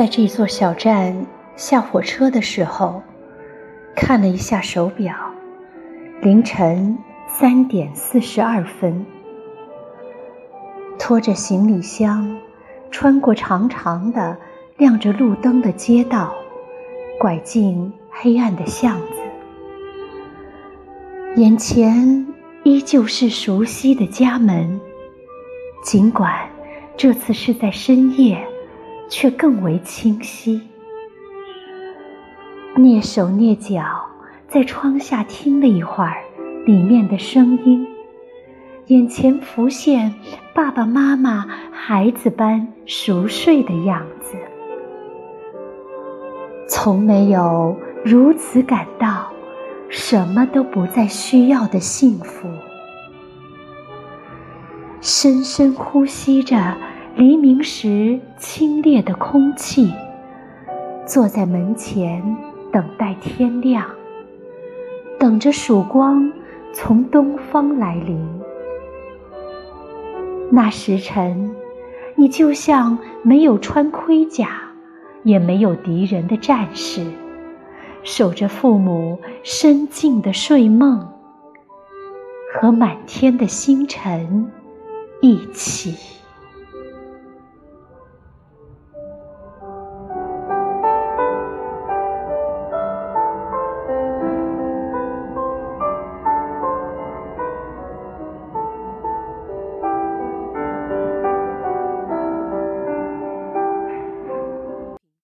在这座小站下火车的时候，看了一下手表，凌晨三点四十二分。拖着行李箱，穿过长长的、亮着路灯的街道，拐进黑暗的巷子，眼前依旧是熟悉的家门，尽管这次是在深夜。却更为清晰。蹑手蹑脚在窗下听了一会儿里面的声音，眼前浮现爸爸妈妈孩子般熟睡的样子。从没有如此感到什么都不再需要的幸福。深深呼吸着。黎明时清冽的空气，坐在门前等待天亮，等着曙光从东方来临。那时辰，你就像没有穿盔甲，也没有敌人的战士，守着父母深静的睡梦，和满天的星辰一起。